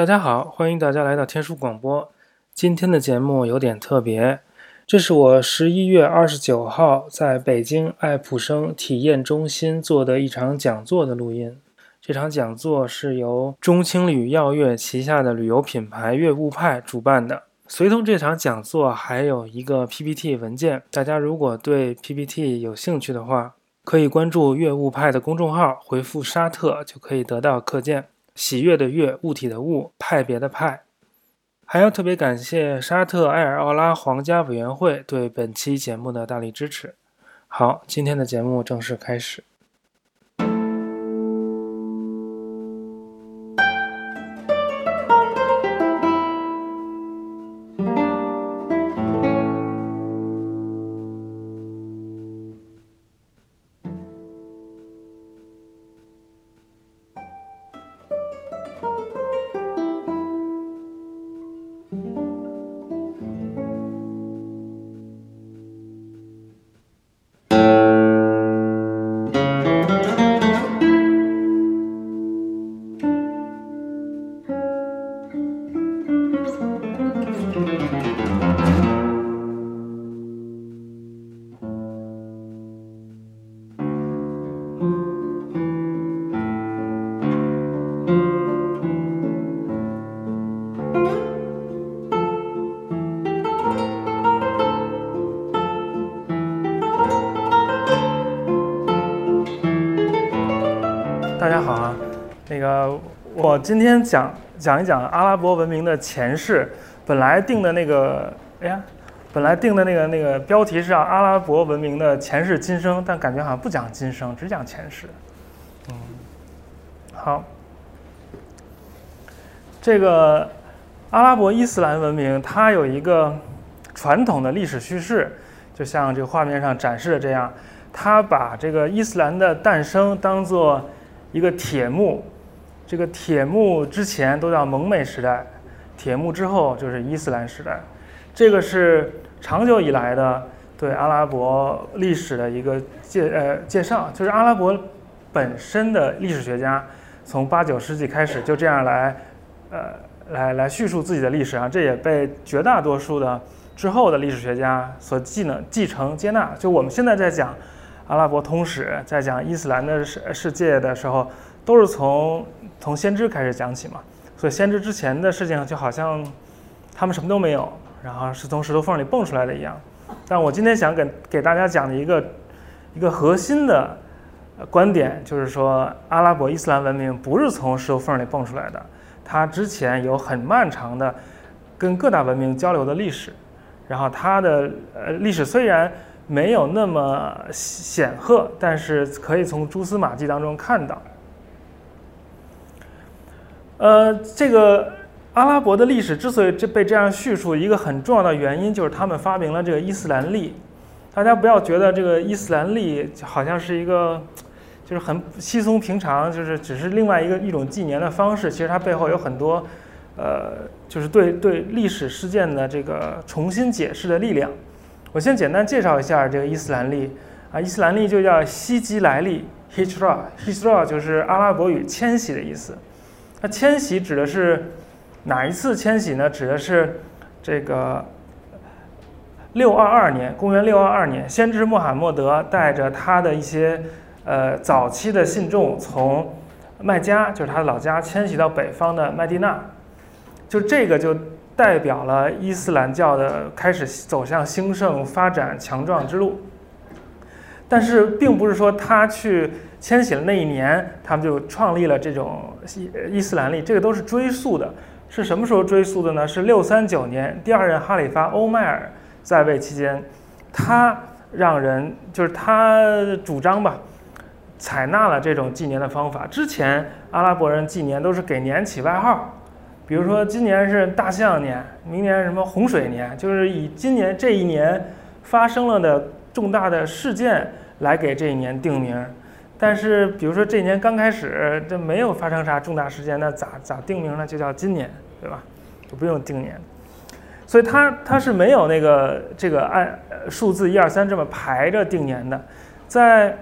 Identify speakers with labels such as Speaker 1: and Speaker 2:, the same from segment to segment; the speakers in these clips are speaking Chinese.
Speaker 1: 大家好，欢迎大家来到天书广播。今天的节目有点特别，这是我十一月二十九号在北京爱普生体验中心做的一场讲座的录音。这场讲座是由中青旅耀月旗下的旅游品牌悦物派主办的。随同这场讲座还有一个 PPT 文件，大家如果对 PPT 有兴趣的话，可以关注悦物派的公众号，回复“沙特”就可以得到课件。喜悦的悦，物体的物，派别的派。还要特别感谢沙特埃尔奥拉皇家委员会对本期节目的大力支持。好，今天的节目正式开始。大家好啊，那个我今天讲讲一讲阿拉伯文明的前世。本来定的那个，哎呀，本来定的那个那个标题是阿拉伯文明的前世今生，但感觉好像不讲今生，只讲前世。嗯，好，这个阿拉伯伊斯兰文明它有一个传统的历史叙事，就像这个画面上展示的这样，它把这个伊斯兰的诞生当做一个铁幕，这个铁幕之前都叫蒙昧时代。铁幕之后就是伊斯兰时代，这个是长久以来的对阿拉伯历史的一个介呃介绍，就是阿拉伯本身的历史学家从八九世纪开始就这样来呃来来叙述自己的历史啊，这也被绝大多数的之后的历史学家所继能继承接纳。就我们现在在讲阿拉伯通史，在讲伊斯兰的世世界的时候，都是从从先知开始讲起嘛。所以先知之前的事情就好像他们什么都没有，然后是从石头缝里蹦出来的一样。但我今天想给给大家讲的一个一个核心的观点，就是说阿拉伯伊斯兰文明不是从石头缝里蹦出来的，它之前有很漫长的跟各大文明交流的历史。然后它的呃历史虽然没有那么显赫，但是可以从蛛丝马迹当中看到。呃，这个阿拉伯的历史之所以这被这样叙述，一个很重要的原因就是他们发明了这个伊斯兰历。大家不要觉得这个伊斯兰历好像是一个，就是很稀松平常，就是只是另外一个一种纪年的方式。其实它背后有很多，呃，就是对对历史事件的这个重新解释的力量。我先简单介绍一下这个伊斯兰历啊，伊斯兰历就叫西吉来历 （Hijra），Hijra 就是阿拉伯语迁徙的意思。那迁徙指的是哪一次迁徙呢？指的是这个六二二年，公元六二二年，先知穆罕默德带着他的一些呃早期的信众从麦加，就是他的老家，迁徙到北方的麦地那，就这个就代表了伊斯兰教的开始走向兴盛、发展、强壮之路。但是，并不是说他去。迁徙的那一年，他们就创立了这种伊斯兰历，这个都是追溯的。是什么时候追溯的呢？是六三九年，第二任哈里发欧迈尔在位期间，他让人就是他主张吧，采纳了这种纪年的方法。之前阿拉伯人纪年都是给年起外号，比如说今年是大象年，明年什么洪水年，就是以今年这一年发生了的重大的事件来给这一年定名。但是，比如说这一年刚开始，这没有发生啥重大事件，那咋咋定名呢？就叫今年，对吧？就不用定年。所以它它是没有那个这个按数字一二三这么排着定年的。在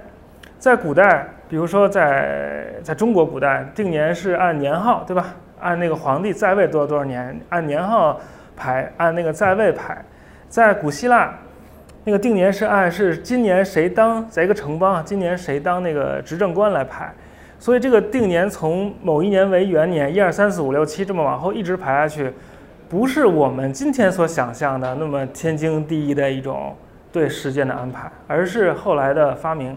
Speaker 1: 在古代，比如说在在中国古代，定年是按年号，对吧？按那个皇帝在位多少多少年，按年号排，按那个在位排。在古希腊，那个定年是按是今年谁当在一个城邦，今年谁当那个执政官来排。所以这个定年从某一年为元年，一二三四五六七这么往后一直排下去，不是我们今天所想象的那么天经地义的一种对时间的安排，而是后来的发明。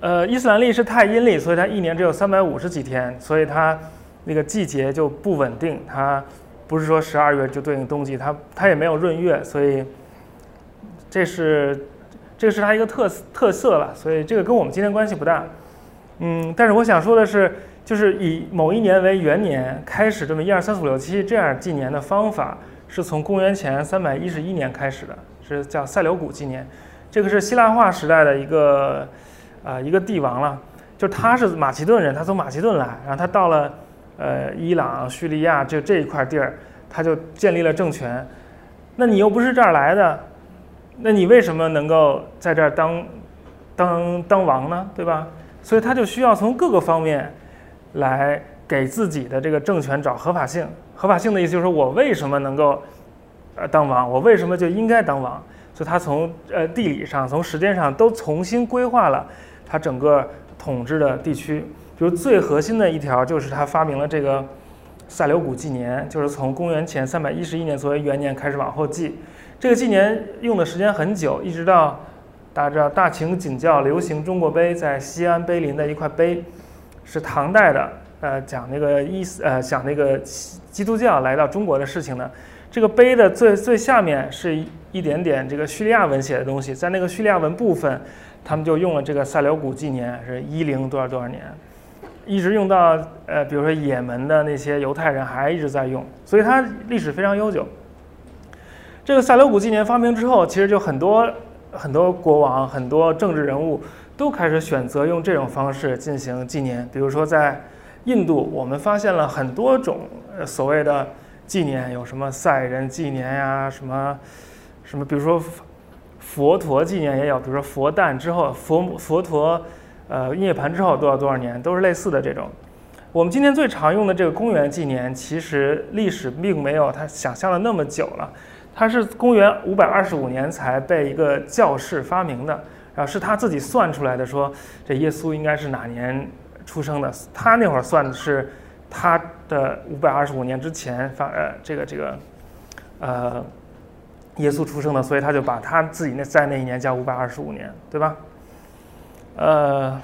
Speaker 1: 呃，伊斯兰历是太阴历，所以它一年只有三百五十几天，所以它那个季节就不稳定。它不是说十二月就对应冬季，它它也没有闰月，所以这是这个是它一个特特色了。所以这个跟我们今天关系不大。嗯，但是我想说的是，就是以某一年为元年开始这么一二三四五六七这样纪年的方法，是从公元前三百一十一年开始的，是叫塞琉古纪年。这个是希腊化时代的一个。啊，一个帝王了，就他是马其顿人，他从马其顿来，然后他到了，呃，伊朗、叙利亚就这一块地儿，他就建立了政权。那你又不是这儿来的，那你为什么能够在这儿当，当当王呢？对吧？所以他就需要从各个方面，来给自己的这个政权找合法性。合法性的意思就是我为什么能够，呃，当王？我为什么就应该当王？所以他从呃地理上、从时间上都重新规划了。他整个统治的地区，比如最核心的一条就是他发明了这个塞琉古纪年，就是从公元前三百一十一年作为元年开始往后记。这个纪年用的时间很久，一直到大家知道大秦景教流行中国碑，在西安碑林的一块碑，是唐代的，呃，讲那个伊斯呃讲那个基督教来到中国的事情呢。这个碑的最最下面是一点点这个叙利亚文写的东西，在那个叙利亚文部分。他们就用了这个塞琉古纪年，是一零多少多少年，一直用到呃，比如说也门的那些犹太人还一直在用，所以它历史非常悠久。这个塞琉古纪年发明之后，其实就很多很多国王、很多政治人物都开始选择用这种方式进行纪年。比如说在印度，我们发现了很多种所谓的纪年，有什么赛人纪年呀，什么什么，比如说。佛陀纪念也有，比如说佛诞之后，佛佛陀，呃，涅槃之后多少多少年，都是类似的这种。我们今天最常用的这个公元纪年，其实历史并没有他想象的那么久了，它是公元五百二十五年才被一个教士发明的，然后是他自己算出来的，说这耶稣应该是哪年出生的，他那会儿算的是他的五百二十五年之前发，呃，这个这个，呃。耶稣出生的，所以他就把他自己那在那一年叫五百二十五年，对吧？呃，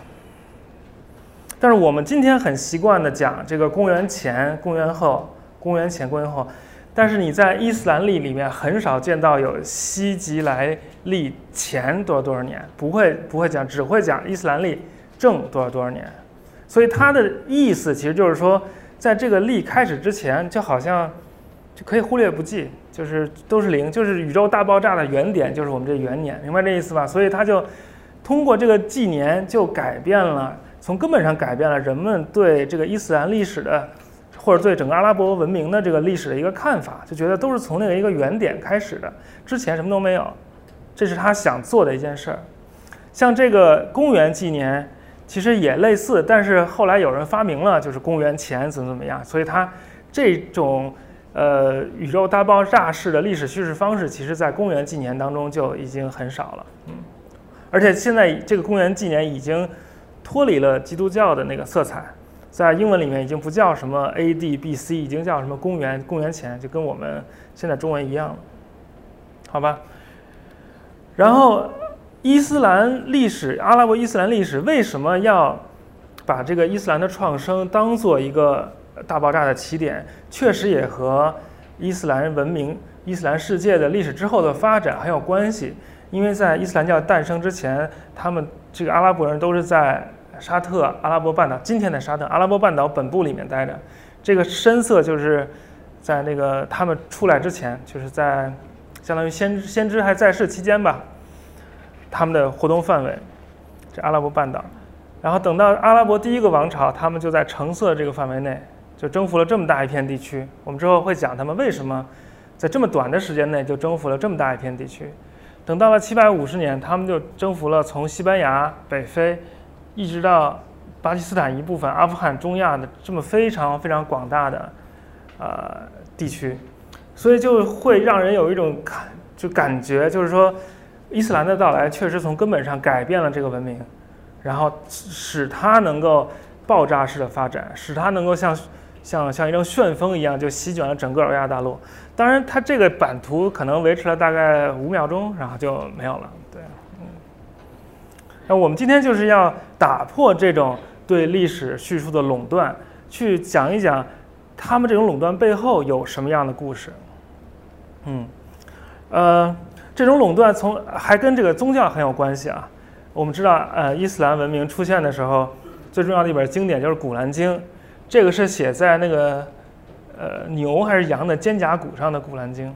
Speaker 1: 但是我们今天很习惯的讲这个公元前、公元后、公元前、公元后，但是你在伊斯兰历里面很少见到有西吉来历前多少多少年，不会不会讲，只会讲伊斯兰历正多少多少年，所以它的意思其实就是说，在这个历开始之前，就好像就可以忽略不计。就是都是零，就是宇宙大爆炸的原点，就是我们这元年，明白这意思吧？所以他就通过这个纪年，就改变了，从根本上改变了人们对这个伊斯兰历史的，或者对整个阿拉伯文明的这个历史的一个看法，就觉得都是从那个一个原点开始的，之前什么都没有，这是他想做的一件事儿。像这个公元纪年，其实也类似，但是后来有人发明了，就是公元前怎么怎么样，所以他这种。呃，宇宙大爆炸式的历史叙事方式，其实在公元纪年当中就已经很少了。嗯，而且现在这个公元纪年已经脱离了基督教的那个色彩，在英文里面已经不叫什么 A.D. B.C.，已经叫什么公元公元前，就跟我们现在中文一样，好吧？然后伊斯兰历史，阿拉伯伊斯兰历史为什么要把这个伊斯兰的创生当做一个？大爆炸的起点确实也和伊斯兰文明、伊斯兰世界的历史之后的发展很有关系。因为在伊斯兰教诞生之前，他们这个阿拉伯人都是在沙特阿拉伯半岛（今天的沙特阿拉伯半岛本部）里面待着。这个深色就是在那个他们出来之前，就是在相当于先先知还在世期间吧，他们的活动范围，这阿拉伯半岛。然后等到阿拉伯第一个王朝，他们就在橙色这个范围内。就征服了这么大一片地区。我们之后会讲他们为什么在这么短的时间内就征服了这么大一片地区。等到了七百五十年，他们就征服了从西班牙北非一直到巴基斯坦一部分、阿富汗、中亚的这么非常非常广大的呃地区，所以就会让人有一种感就感觉，就是说伊斯兰的到来确实从根本上改变了这个文明，然后使它能够爆炸式的发展，使它能够像像像一阵旋风一样就席卷了整个欧亚大陆。当然，它这个版图可能维持了大概五秒钟，然后就没有了。对，嗯。那我们今天就是要打破这种对历史叙述的垄断，去讲一讲他们这种垄断背后有什么样的故事。嗯，呃，这种垄断从还跟这个宗教很有关系啊。我们知道，呃，伊斯兰文明出现的时候，最重要的一本经典就是《古兰经》，这个是写在那个。呃，牛还是羊的肩胛骨上的《古兰经》，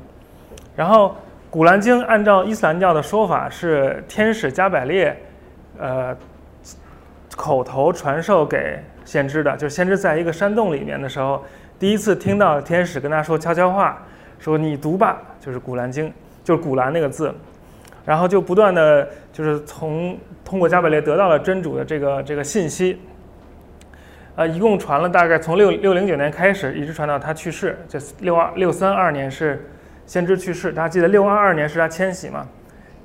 Speaker 1: 然后《古兰经》按照伊斯兰教的说法是天使加百列，呃，口头传授给先知的。就是先知在一个山洞里面的时候，第一次听到天使跟他说悄悄话，说你读吧，就是《古兰经》，就是“古兰”那个字，然后就不断的就是从通过加百列得到了真主的这个这个信息。呃，一共传了大概从六六零九年开始，一直传到他去世。这六二六三二年是先知去世，大家记得六二二年是他迁徙嘛？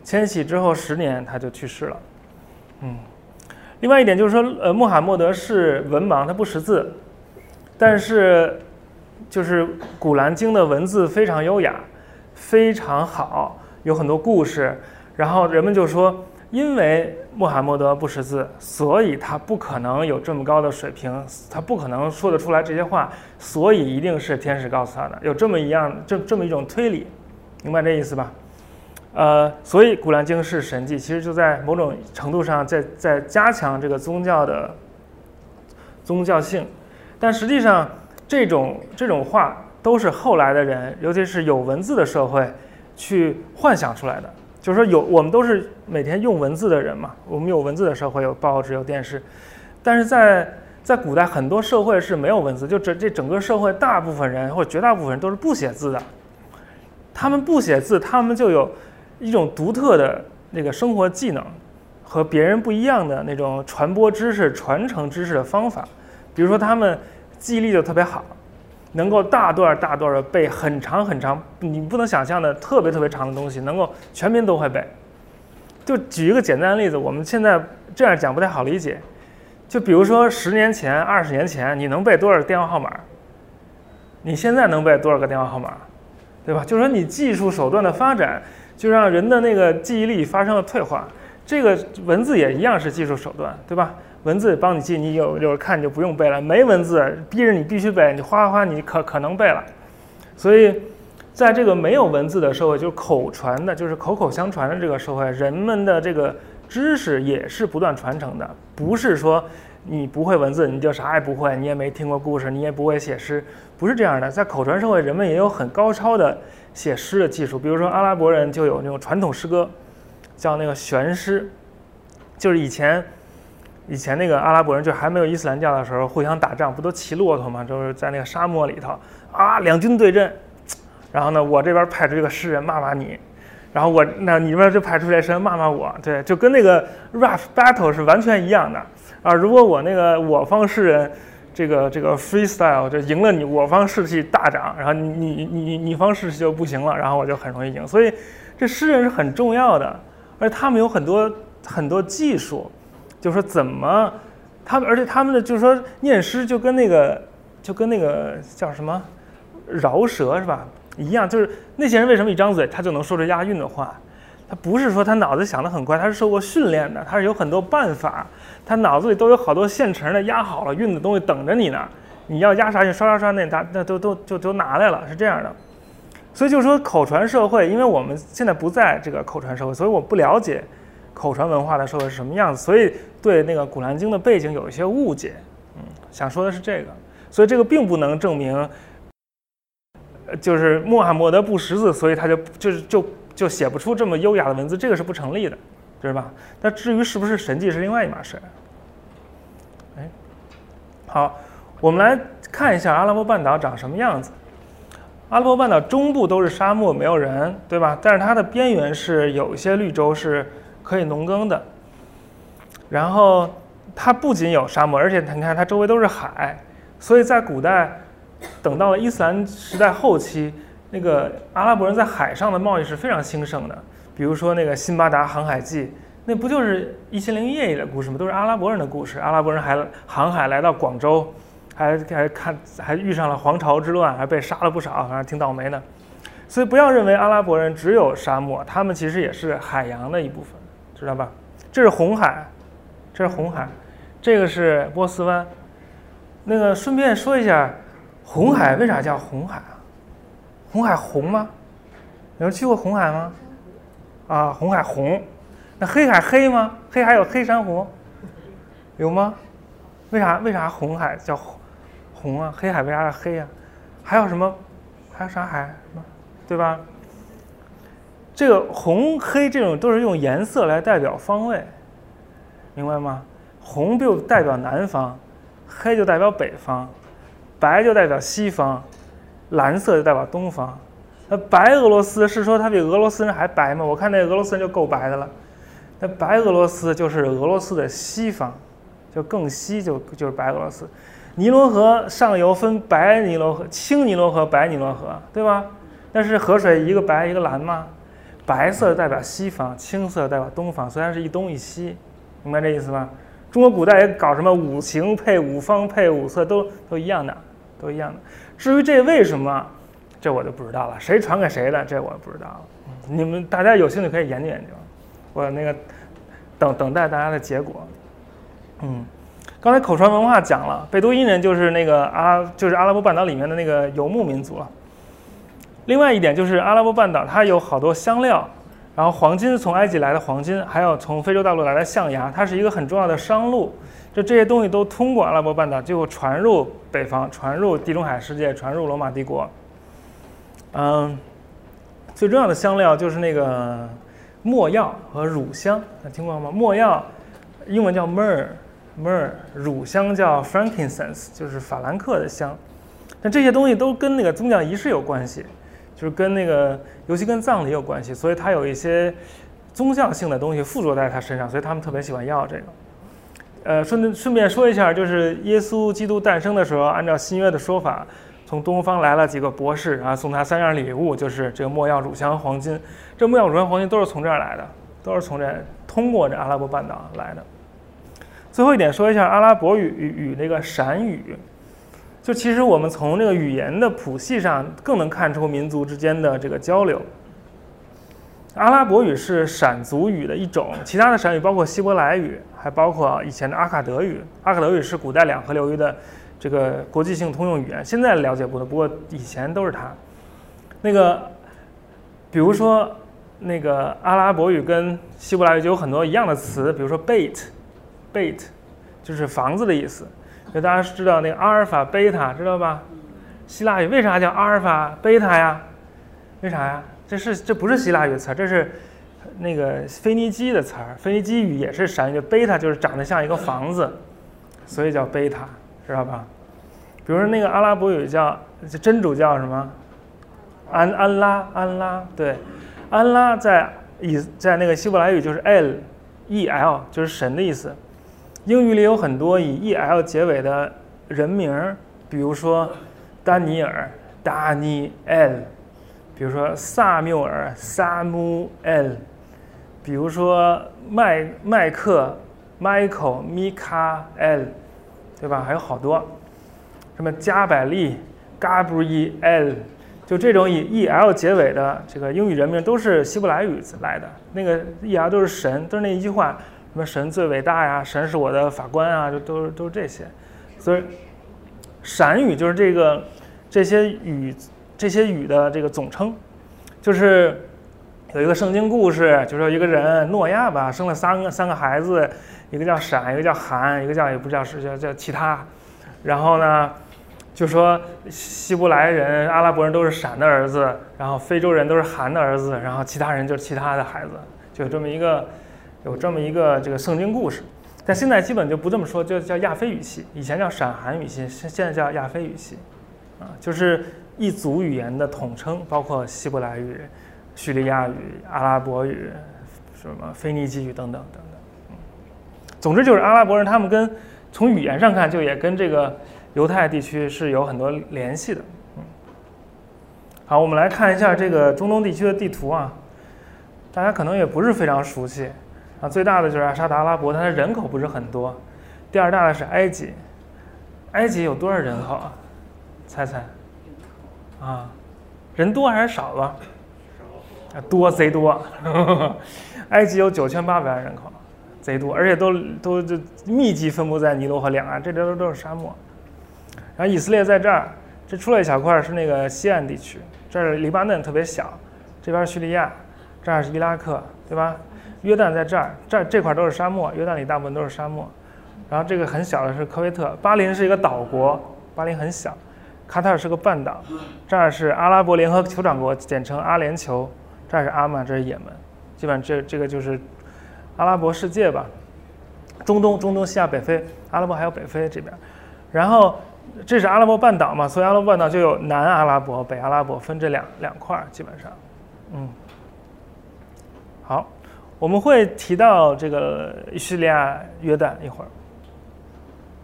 Speaker 1: 迁徙之后十年他就去世了。嗯，另外一点就是说，呃，穆罕默德是文盲，他不识字，但是就是《古兰经》的文字非常优雅，非常好，有很多故事。然后人们就说。因为穆罕默德不识字，所以他不可能有这么高的水平，他不可能说得出来这些话，所以一定是天使告诉他的，有这么一样这这么一种推理，明白这意思吧？呃，所以《古兰经》是神迹，其实就在某种程度上在在加强这个宗教的宗教性，但实际上这种这种话都是后来的人，尤其是有文字的社会去幻想出来的。就是说，有我们都是每天用文字的人嘛，我们有文字的社会，有报纸，有电视，但是在在古代很多社会是没有文字，就这这整个社会大部分人或绝大部分人都是不写字的，他们不写字，他们就有一种独特的那个生活技能和别人不一样的那种传播知识、传承知识的方法，比如说他们记忆力就特别好。能够大段大段的背很长很长，你不能想象的特别特别长的东西，能够全民都会背。就举一个简单的例子，我们现在这样讲不太好理解。就比如说十年前、二十年前，你能背多少电话号码？你现在能背多少个电话号码？对吧？就是说你技术手段的发展，就让人的那个记忆力发生了退化。这个文字也一样是技术手段，对吧？文字帮你记，你有有看你就不用背了。没文字逼着你必须背，你哗哗哗，你可可能背了。所以，在这个没有文字的社会，就是口传的，就是口口相传的这个社会，人们的这个知识也是不断传承的。不是说你不会文字，你就啥也不会，你也没听过故事，你也不会写诗，不是这样的。在口传社会，人们也有很高超的写诗的技术。比如说阿拉伯人就有那种传统诗歌，叫那个玄诗，就是以前。以前那个阿拉伯人就还没有伊斯兰教的时候，互相打仗不都骑骆驼吗？就是在那个沙漠里头啊，两军对阵，然后呢，我这边派出一个诗人骂骂你，然后我那你这边就派出来诗人骂骂我，对，就跟那个 rap battle 是完全一样的啊。如果我那个我方诗人这个这个 freestyle 就赢了你，我方士气大涨，然后你你你你你方士气就不行了，然后我就很容易赢。所以这诗人是很重要的，而且他们有很多很多技术。就是说怎么，他们而且他们的就是说念诗就跟那个就跟那个叫什么饶舌是吧一样，就是那些人为什么一张嘴他就能说出押韵的话？他不是说他脑子想得很快，他是受过训练的，他是有很多办法，他脑子里都有好多现成的压好了韵的东西等着你呢。你要压啥就刷刷刷那那那都都就都拿来了，是这样的。所以就是说口传社会，因为我们现在不在这个口传社会，所以我不了解。口传文化的社会是什么样子？所以对那个《古兰经》的背景有一些误解。嗯，想说的是这个，所以这个并不能证明，就是穆罕默德不识字，所以他就就是就就写不出这么优雅的文字，这个是不成立的，对吧？那至于是不是神迹，是另外一码事。哎，好，我们来看一下阿拉伯半岛长什么样子。阿拉伯半岛中部都是沙漠，没有人，对吧？但是它的边缘是有一些绿洲是。可以农耕的，然后它不仅有沙漠，而且你看它周围都是海，所以在古代，等到了伊斯兰时代后期，那个阿拉伯人在海上的贸易是非常兴盛的。比如说那个《辛巴达航海记》，那不就是《一千零一夜》里的故事吗？都是阿拉伯人的故事。阿拉伯人还航海来到广州，还还看还遇上了黄巢之乱，还被杀了不少，反正挺倒霉的。所以不要认为阿拉伯人只有沙漠，他们其实也是海洋的一部分，知道吧？这是红海，这是红海，这个是波斯湾。那个顺便说一下，红海为啥叫红海啊？红海红吗？有人去过红海吗？啊，红海红，那黑海黑吗？黑海有黑珊瑚，有吗？为啥为啥红海叫红啊？黑海为啥叫黑啊？还有什么？还有啥海？对吧？这个红黑这种都是用颜色来代表方位，明白吗？红就代表南方，黑就代表北方，白就代表西方，蓝色就代表东方。那白俄罗斯是说它比俄罗斯人还白吗？我看那俄罗斯人就够白的了。那白俄罗斯就是俄罗斯的西方，就更西就就是白俄罗斯。尼罗河上游分白尼罗河、青尼罗河、白尼罗河，对吧？但是河水一个白一个蓝吗？白色代表西方，青色代表东方，虽然是一东一西，明白这意思吧？中国古代也搞什么五行配五方配五色，都都一样的，都一样的。至于这为什么？这我就不知道了，谁传给谁的，这我不知道了。你们大家有兴趣可以研究研究，我那个等等待大家的结果。嗯，刚才口传文化讲了，贝都因人就是那个阿，就是阿拉伯半岛里面的那个游牧民族了。另外一点就是阿拉伯半岛它有好多香料，然后黄金从埃及来的黄金，还有从非洲大陆来的象牙，它是一个很重要的商路。就这些东西都通过阿拉伯半岛，最后传入北方，传入地中海世界，传入罗马帝国。嗯，最重要的香料就是那个没药和乳香，听过吗？没药英文叫 myr，myr，乳香叫 frankincense，就是法兰克的香。但这些东西都跟那个宗教仪式有关系，就是跟那个，尤其跟葬礼有关系，所以它有一些宗教性的东西附着在他身上，所以他们特别喜欢要这个。呃，顺顺便说一下，就是耶稣基督诞生的时候，按照新约的说法。从东方来了几个博士，然后送他三样礼物，就是这个没药、乳香、黄金。这没药、乳香、黄金都是从这儿来的，都是从这通过这阿拉伯半岛来的。最后一点说一下阿拉伯语与那个闪语，就其实我们从这个语言的谱系上更能看出民族之间的这个交流。阿拉伯语是闪族语的一种，其他的闪语包括希伯来语，还包括以前的阿卡德语。阿卡德语是古代两河流域的。这个国际性通用语言现在了解不多，不过以前都是它。那个，比如说那个阿拉伯语跟希伯来语就有很多一样的词，比如说 bait，bait 就是房子的意思。就大家知道那个阿尔法、贝塔，知道吧？希腊语为啥叫阿尔法、贝塔呀？为啥呀？这是这不是希腊语词，这是那个腓尼基的词儿。腓尼基语也是闪语，贝塔就是长得像一个房子，所以叫贝塔。知道吧？比如说那个阿拉伯语叫真主叫什么？安安拉安拉对，安拉在以在那个希伯来语就是 l，e l 就是神的意思。英语里有很多以 e l 结尾的人名，比如说丹尼尔 Daniel，比如说萨缪尔 Samuel，比如说麦麦克 Michael 米卡 （L），。对吧？还有好多，什么加百利、Gabriel，就这种以 e l 结尾的这个英语人名都是希伯来语来的。那个 e l 都是神，都是那一句话，什么神最伟大呀，神是我的法官啊，就都都是这些。所以，闪语就是这个这些语这些语的这个总称。就是有一个圣经故事，就说一个人诺亚吧，生了三个三个孩子。一个叫闪，一个叫韩，一个叫也不叫是叫叫其他，然后呢，就说希伯来人、阿拉伯人都是闪的儿子，然后非洲人都是韩的儿子，然后其他人就是其他的孩子，就这么一个有这么一个这个圣经故事。但现在基本就不这么说，就叫亚非语系，以前叫闪韩语系，现现在叫亚非语系，啊，就是一组语言的统称，包括希伯来语、叙利亚语、阿拉伯语、什么腓尼基语等等等等。总之就是阿拉伯人他们跟从语言上看就也跟这个犹太地区是有很多联系的。嗯，好，我们来看一下这个中东地区的地图啊，大家可能也不是非常熟悉啊。最大的就是沙特阿拉伯，它的人口不是很多。第二大的是埃及，埃及有多少人口啊？猜猜？啊，人多还是少吧？少。多贼多，埃及有九千八百万人口，贼多，而且都都就密集分布在尼罗河两岸，这边都都是沙漠。然后以色列在这儿，这出来一小块是那个西岸地区，这儿黎巴嫩特别小，这边叙利亚，这儿是伊拉克，对吧？约旦在这儿，这这块都是沙漠，约旦里大部分都是沙漠。然后这个很小的是科威特，巴林是一个岛国，巴林很小，卡塔尔是个半岛，这儿是阿拉伯联合酋长国，简称阿联酋，这儿是阿曼，这是也门，基本上这这个就是阿拉伯世界吧，中东中东西亚北非，阿拉伯还有北非这边，然后这是阿拉伯半岛嘛，所以阿拉伯半岛就有南阿拉伯、北阿拉伯分这两两块儿，基本上，嗯，好，我们会提到这个叙利亚、约旦一会儿。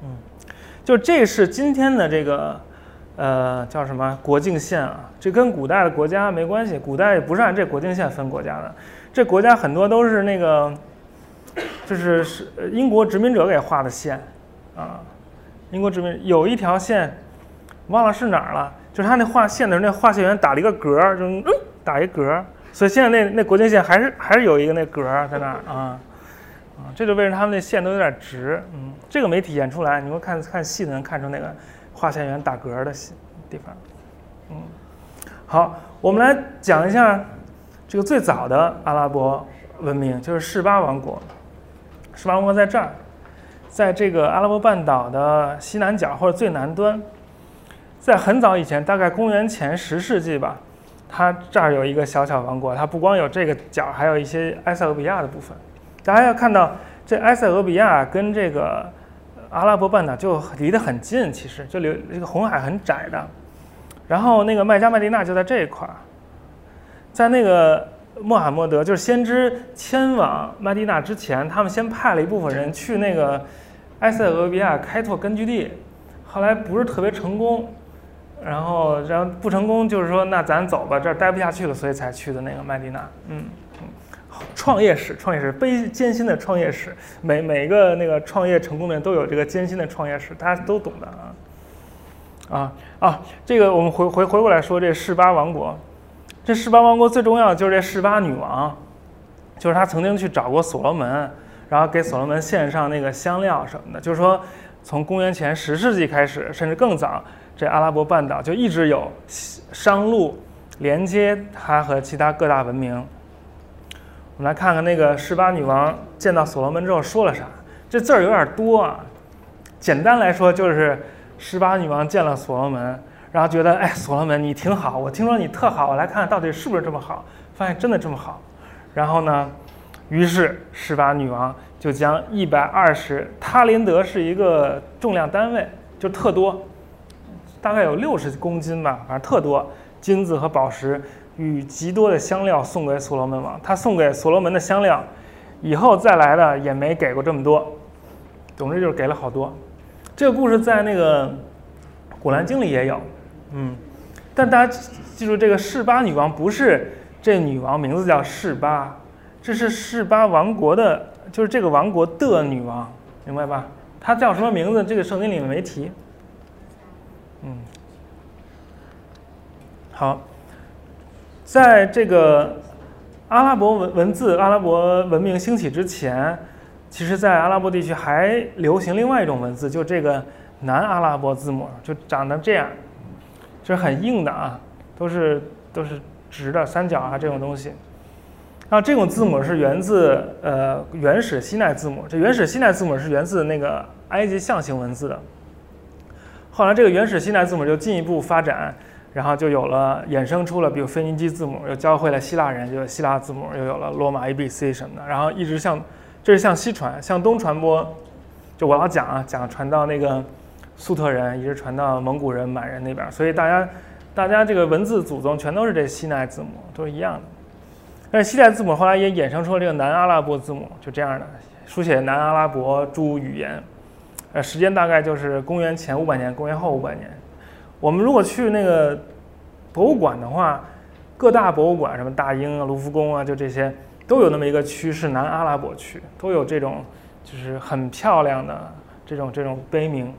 Speaker 1: 嗯就这是今天的这个，呃，叫什么国境线啊？这跟古代的国家没关系，古代不是按这国境线分国家的。这国家很多都是那个，就是是英国殖民者给画的线，啊，英国殖民有一条线，忘了是哪儿了，就是他那画线的时候，那画线员打了一个格儿，就嗯打一格儿，所以现在那那国境线还是还是有一个那格在那儿啊。啊，这就为什么他们那线都有点直，嗯，这个没体现出来，你们看看细的能看出那个画线员打格的地方，嗯，好，我们来讲一下这个最早的阿拉伯文明，就是示巴王国。示巴王国在这儿，在这个阿拉伯半岛的西南角或者最南端，在很早以前，大概公元前十世纪吧，它这儿有一个小小王国，它不光有这个角，还有一些埃塞俄比亚的部分。大家要看到，这埃塞俄比亚跟这个阿拉伯半岛就离得很近，其实就离这个红海很窄的。然后那个麦加麦地那就在这一块儿，在那个穆罕默德就是先知迁往麦地那之前，他们先派了一部分人去那个埃塞俄比亚开拓根据地，后来不是特别成功，然后然后不成功，就是说那咱走吧，这儿待不下去了，所以才去的那个麦迪娜，嗯。创业史，创业史，悲艰辛的创业史。每每个那个创业成功的人都有这个艰辛的创业史，大家都懂的啊。啊啊，这个我们回回回过来说，这示巴王国，这示巴王国最重要的就是这示巴女王，就是她曾经去找过所罗门，然后给所罗门献上那个香料什么的。就是说，从公元前十世纪开始，甚至更早，这阿拉伯半岛就一直有商路连接它和其他各大文明。我们来看看那个十八女王见到所罗门之后说了啥。这字儿有点多啊。简单来说就是十八女王见了所罗门，然后觉得哎，所罗门你挺好，我听说你特好，我来看看到底是不是这么好。发现真的这么好。然后呢，于是示巴女王就将一百二十他林德是一个重量单位，就特多，大概有六十公斤吧，反正特多金子和宝石。与极多的香料送给所罗门王，他送给所罗门的香料，以后再来的也没给过这么多。总之就是给了好多。这个故事在那个《古兰经》里也有，嗯，但大家记住，这个示巴女王不是这女王名字叫示巴，这是示巴王国的，就是这个王国的女王，明白吧？她叫什么名字？这个圣经里面没提。嗯，好。在这个阿拉伯文文字、阿拉伯文明兴起之前，其实，在阿拉伯地区还流行另外一种文字，就这个南阿拉伯字母，就长得这样，就是很硬的啊，都是都是直的三角啊这种东西。然后这种字母是源自呃原始西奈字母，这原始西奈字母是源自那个埃及象形文字的。后来这个原始西奈字母就进一步发展。然后就有了，衍生出了，比如腓尼基字母，又教会了希腊人，就希腊字母，又有了罗马 A B C 什么的。然后一直向，这是向西传，向东传播。就我老讲啊，讲传到那个粟特人，一直传到蒙古人、满人那边。所以大家，大家这个文字祖宗全都是这西奈字母，都是一样的。但是西奈字母后来也衍生出了这个南阿拉伯字母，就这样的书写南阿拉伯诸语言，呃，时间大概就是公元前五百年，公元后五百年。我们如果去那个博物馆的话，各大博物馆，什么大英啊、卢浮宫啊，就这些，都有那么一个区是南阿拉伯区，都有这种就是很漂亮的这种这种碑铭。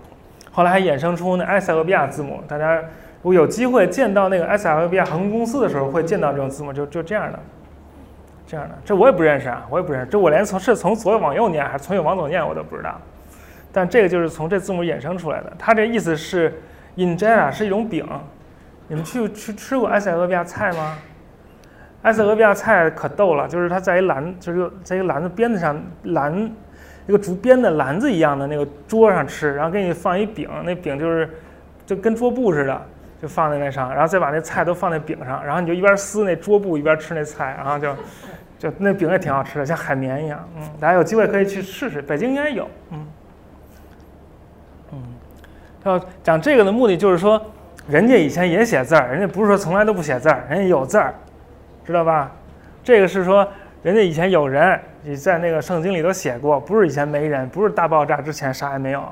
Speaker 1: 后来还衍生出那埃塞俄比亚字母，大家如果有机会见到那个埃塞俄比亚航空公司的时候，会见到这种字母，就就这样的，这样的。这我也不认识啊，我也不认识。这我连从是从左往右念还是从右往左念我都不知道。但这个就是从这字母衍生出来的。它这意思是 injera 是一种饼。你们去去吃过埃塞俄比亚菜吗？埃塞俄比亚菜可逗了，就是它在一篮，就是在一个篮子鞭子上篮。一个竹编的篮子一样的那个桌上吃，然后给你放一饼，那饼就是就跟桌布似的，就放在那上，然后再把那菜都放在饼上，然后你就一边撕那桌布一边吃那菜，然后就就那饼也挺好吃的，像海绵一样。嗯，大家有机会可以去试试，北京应该有。嗯嗯，要讲这个的目的就是说，人家以前也写字儿，人家不是说从来都不写字儿，人家有字儿，知道吧？这个是说。人家以前有人，你在那个圣经里都写过，不是以前没人，不是大爆炸之前啥也没有，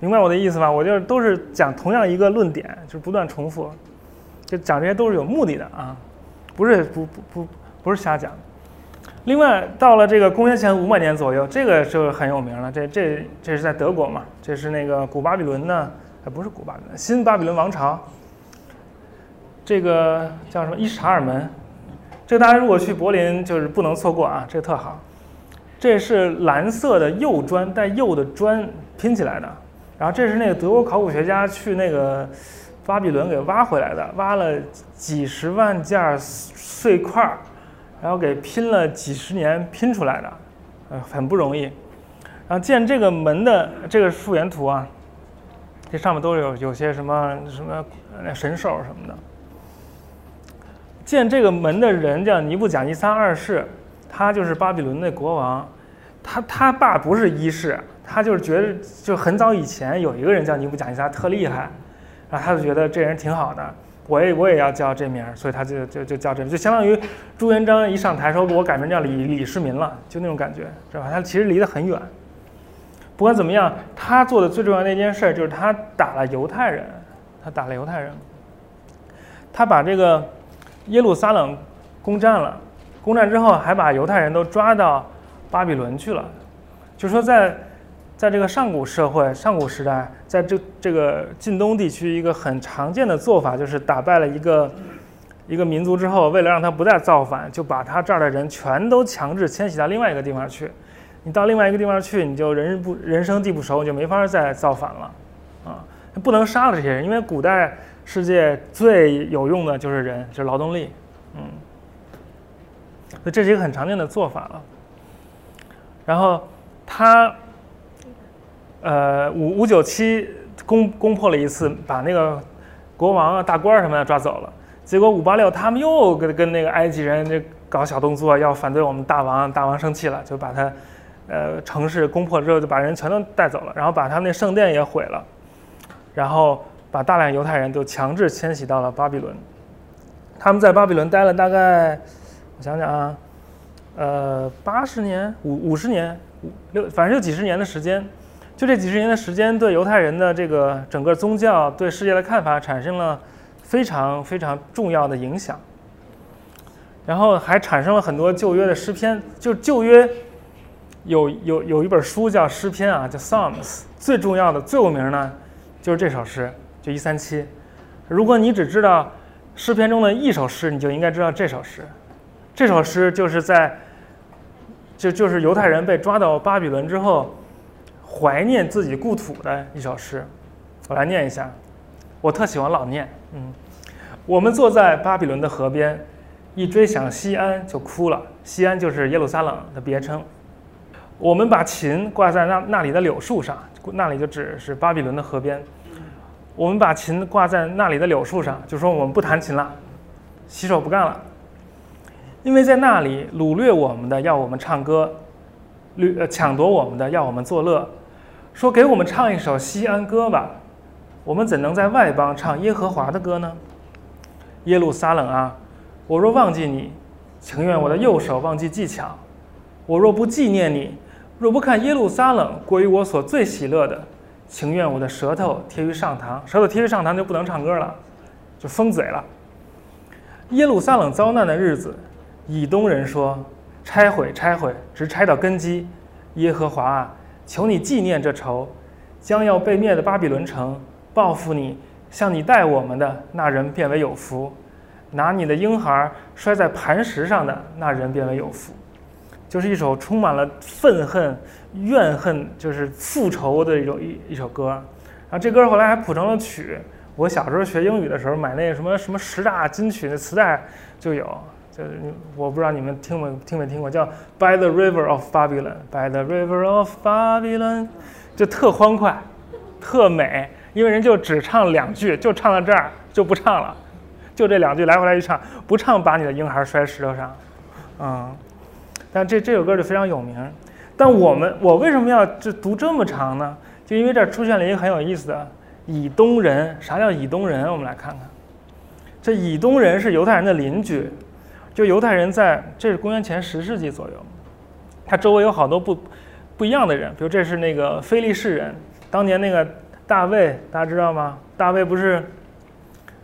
Speaker 1: 明白我的意思吧？我就是都是讲同样一个论点，就是不断重复，就讲这些都是有目的的啊，不是不不不不是瞎讲。另外，到了这个公元前五百年左右，这个就很有名了，这这这是在德国嘛？这是那个古巴比伦呢，还不是古巴比伦，新巴比伦王朝，这个叫什么伊什查尔门。这个大家如果去柏林，就是不能错过啊！这个特好，这是蓝色的釉砖，带釉的砖拼起来的。然后这是那个德国考古学家去那个巴比伦给挖回来的，挖了几十万件碎块，然后给拼了几十年拼出来的，呃，很不容易。然后建这个门的这个复原图啊，这上面都有有些什么什么神兽什么的。建这个门的人叫尼布甲尼撒二世，他就是巴比伦的国王。他他爸不是一世，他就是觉得就很早以前有一个人叫尼布贾尼撒特厉害，然后他就觉得这人挺好的，我也我也要叫这名，所以他就就就叫这名，就相当于朱元璋一上台说给我改名叫李李世民了，就那种感觉，知道吧？他其实离得很远。不管怎么样，他做的最重要的一件事就是他打了犹太人，他打了犹太人，他把这个。耶路撒冷攻占了，攻占之后还把犹太人都抓到巴比伦去了。就说在在这个上古社会、上古时代，在这这个近东地区，一个很常见的做法就是打败了一个一个民族之后，为了让他不再造反，就把他这儿的人全都强制迁徙到另外一个地方去。你到另外一个地方去，你就人不人生地不熟，你就没法再造反了啊！不能杀了这些人，因为古代。世界最有用的就是人，就是劳动力，嗯，所以这是一个很常见的做法了。然后他，呃，五五九七攻攻破了一次，把那个国王啊、大官什么的抓走了。结果五八六他们又跟跟那个埃及人这搞小动作，要反对我们大王，大王生气了，就把他呃城市攻破之后，就把人全都带走了，然后把他们那圣殿也毁了，然后。把大量犹太人都强制迁徙到了巴比伦，他们在巴比伦待了大概，我想想啊，呃，八十年、五五十年、五六，反正就几十年的时间。就这几十年的时间，对犹太人的这个整个宗教、对世界的看法产生了非常非常重要的影响。然后还产生了很多旧约的诗篇，就旧约有有有一本书叫诗篇啊，叫 Psalms，最重要的、最有名呢，就是这首诗。就一三七，如果你只知道诗篇中的一首诗，你就应该知道这首诗。这首诗就是在，就就是犹太人被抓到巴比伦之后，怀念自己故土的一首诗。我来念一下，我特喜欢老念。嗯，我们坐在巴比伦的河边，一追想西安就哭了。西安就是耶路撒冷的别称。我们把琴挂在那那里的柳树上，那里就指是巴比伦的河边。我们把琴挂在那里的柳树上，就说我们不弹琴了，洗手不干了，因为在那里掳掠我们的要我们唱歌，掠呃抢夺我们的要我们作乐，说给我们唱一首西安歌吧，我们怎能在外邦唱耶和华的歌呢？耶路撒冷啊，我若忘记你，情愿我的右手忘记技巧；我若不纪念你，若不看耶路撒冷过于我所最喜乐的，情愿我的舌头贴于上膛，舌头贴于上膛就不能唱歌了，就封嘴了。耶路撒冷遭难的日子，以东人说：“拆毁，拆毁，直拆到根基。”耶和华啊，求你纪念这仇，将要被灭的巴比伦城报复你，向你待我们的那人变为有福，拿你的婴孩摔在磐石上的那人变为有福。就是一首充满了愤恨、怨恨，就是复仇的一种一一首歌。然后这歌后来还谱成了曲。我小时候学英语的时候，买那个什么什么十大金曲那磁带就有。就是我不知道你们听没听没听过，叫《By the River of Babylon》，By the River of Babylon，就特欢快，特美。因为人就只唱两句，就唱到这儿就不唱了，就这两句来回来去唱，不唱把你的婴孩摔石头上，嗯。但这这首歌就非常有名，但我们我为什么要这读这么长呢？就因为这儿出现了一个很有意思的以东人。啥叫以东人？我们来看看，这以东人是犹太人的邻居，就犹太人在这是公元前十世纪左右，他周围有好多不不一样的人，比如这是那个非利士人，当年那个大卫，大家知道吗？大卫不是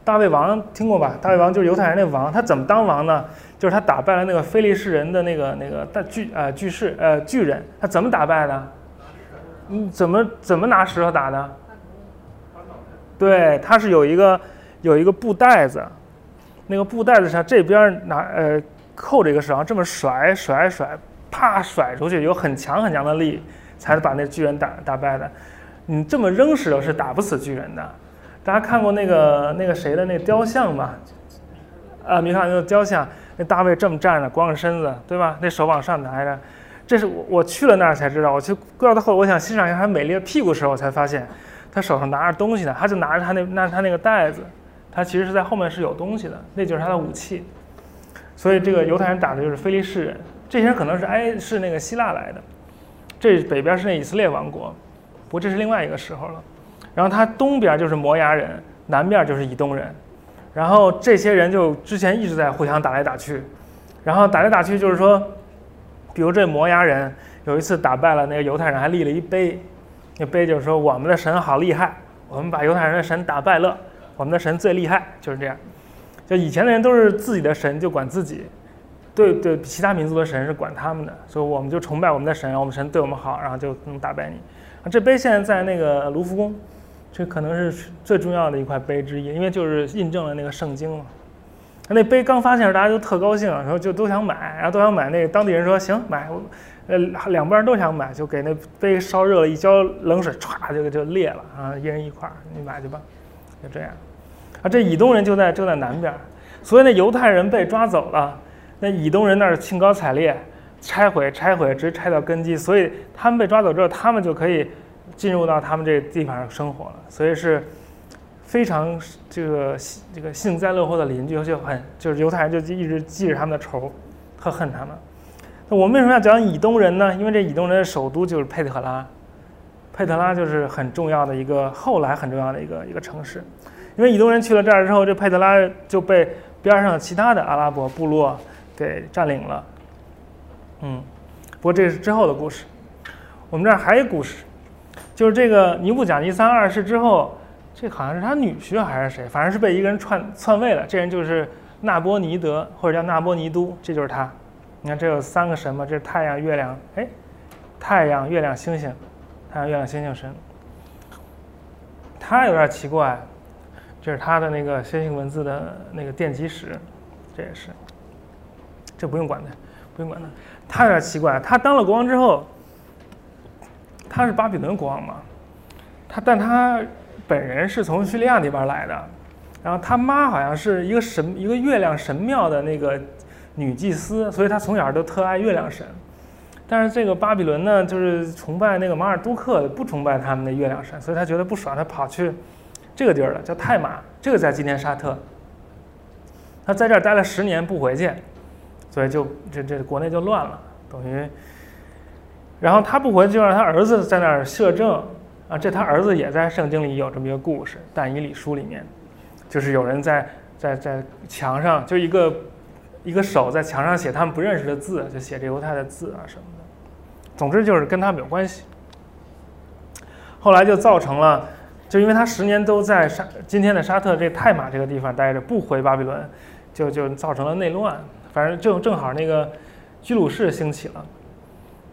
Speaker 1: 大卫王听过吧？大卫王就是犹太人那王，他怎么当王呢？就是他打败了那个非利士人的那个那个大巨呃巨士呃巨人，他怎么打败的？嗯，怎么怎么拿石头打的？对，他是有一个有一个布袋子，那个布袋子上这边拿呃扣着一个石头，这么甩甩甩，啪甩出去，有很强很强的力，才把那巨人打打败的。你这么扔石头是打不死巨人的。大家看过那个那个谁的那雕像吗？啊，米开朗基罗雕像。那大卫这么站着，光着身子，对吧？那手往上抬着，这是我我去了那儿才知道。我去过到后，我想欣赏一下他美丽的屁股时候，我才发现他手上拿着东西呢。他就拿着他那那他那个袋子，他其实是在后面是有东西的，那就是他的武器。所以这个犹太人打的就是非利士人，这些人可能是埃是那个希腊来的，这北边是那以色列王国，不过这是另外一个时候了。然后他东边就是摩崖人，南边就是以东人。然后这些人就之前一直在互相打来打去，然后打来打去就是说，比如这摩崖人有一次打败了那个犹太人，还立了一碑，那碑就是说我们的神好厉害，我们把犹太人的神打败了，我们的神最厉害，就是这样。就以前的人都是自己的神就管自己，对对，其他民族的神是管他们的，所以我们就崇拜我们的神，我们神对我们好，然后就能打败你。这碑现在在那个卢浮宫。这可能是最重要的一块碑之一，因为就是印证了那个圣经嘛。那碑刚发现时，大家都特高兴，然后就都想买，然后都想买。那个当地人说行买，呃两边都想买，就给那碑烧热了，一浇冷水，歘就就裂了啊！一人一块，你买去吧，就这样。啊，这以东人就在就在南边，所以那犹太人被抓走了，那以东人那儿兴高采烈，拆毁拆毁，直接拆到根基。所以他们被抓走之后，他们就可以。进入到他们这个地方生活了，所以是非常这个这个幸灾乐祸的邻居，就很就是犹太人就一直记着他们的仇，特恨他们。那我们为什么要讲以东人呢？因为这以东人的首都就是佩特拉，佩特拉就是很重要的一个后来很重要的一个一个城市。因为以东人去了这儿之后，这佩特拉就被边上其他的阿拉伯部落给占领了。嗯，不过这是之后的故事。我们这儿还有故事。就是这个尼布甲尼撒二世之后，这好像是他女婿还是谁，反正是被一个人篡篡位了。这人就是纳波尼德，或者叫纳波尼都，这就是他。你看，这有三个神嘛，这是太阳、月亮，哎，太阳、月亮、星星，太阳、月亮、星星神。他有点奇怪，这是他的那个楔形文字的那个奠基石，这也是。这不用管他，不用管他。他有点奇怪，他当了国王之后。他是巴比伦国王嘛，他但他本人是从叙利亚那边来的，然后他妈好像是一个神一个月亮神庙的那个女祭司，所以他从小都特爱月亮神。但是这个巴比伦呢，就是崇拜那个马尔都克，不崇拜他们的月亮神，所以他觉得不爽，他跑去这个地儿了，叫泰马，这个在今天沙特。他在这儿待了十年不回去，所以就这这国内就乱了，等于。然后他不回去，就让他儿子在那儿摄政啊。这他儿子也在圣经里有这么一个故事，《但以理书》里面，就是有人在在在墙上，就一个一个手在墙上写他们不认识的字，就写这犹太的字啊什么。总之就是跟他们有关系。后来就造成了，就因为他十年都在沙今天的沙特这泰马这个地方待着，不回巴比伦，就就造成了内乱。反正正正好那个居鲁士兴起了，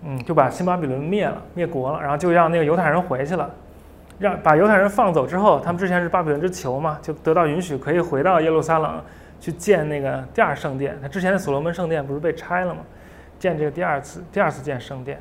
Speaker 1: 嗯，就把新巴比伦灭了，灭国了，然后就让那个犹太人回去了，让把犹太人放走之后，他们之前是巴比伦之囚嘛，就得到允许可以回到耶路撒冷去建那个第二圣殿。他之前的所罗门圣殿不是被拆了吗？建这个第二次，第二次建圣殿，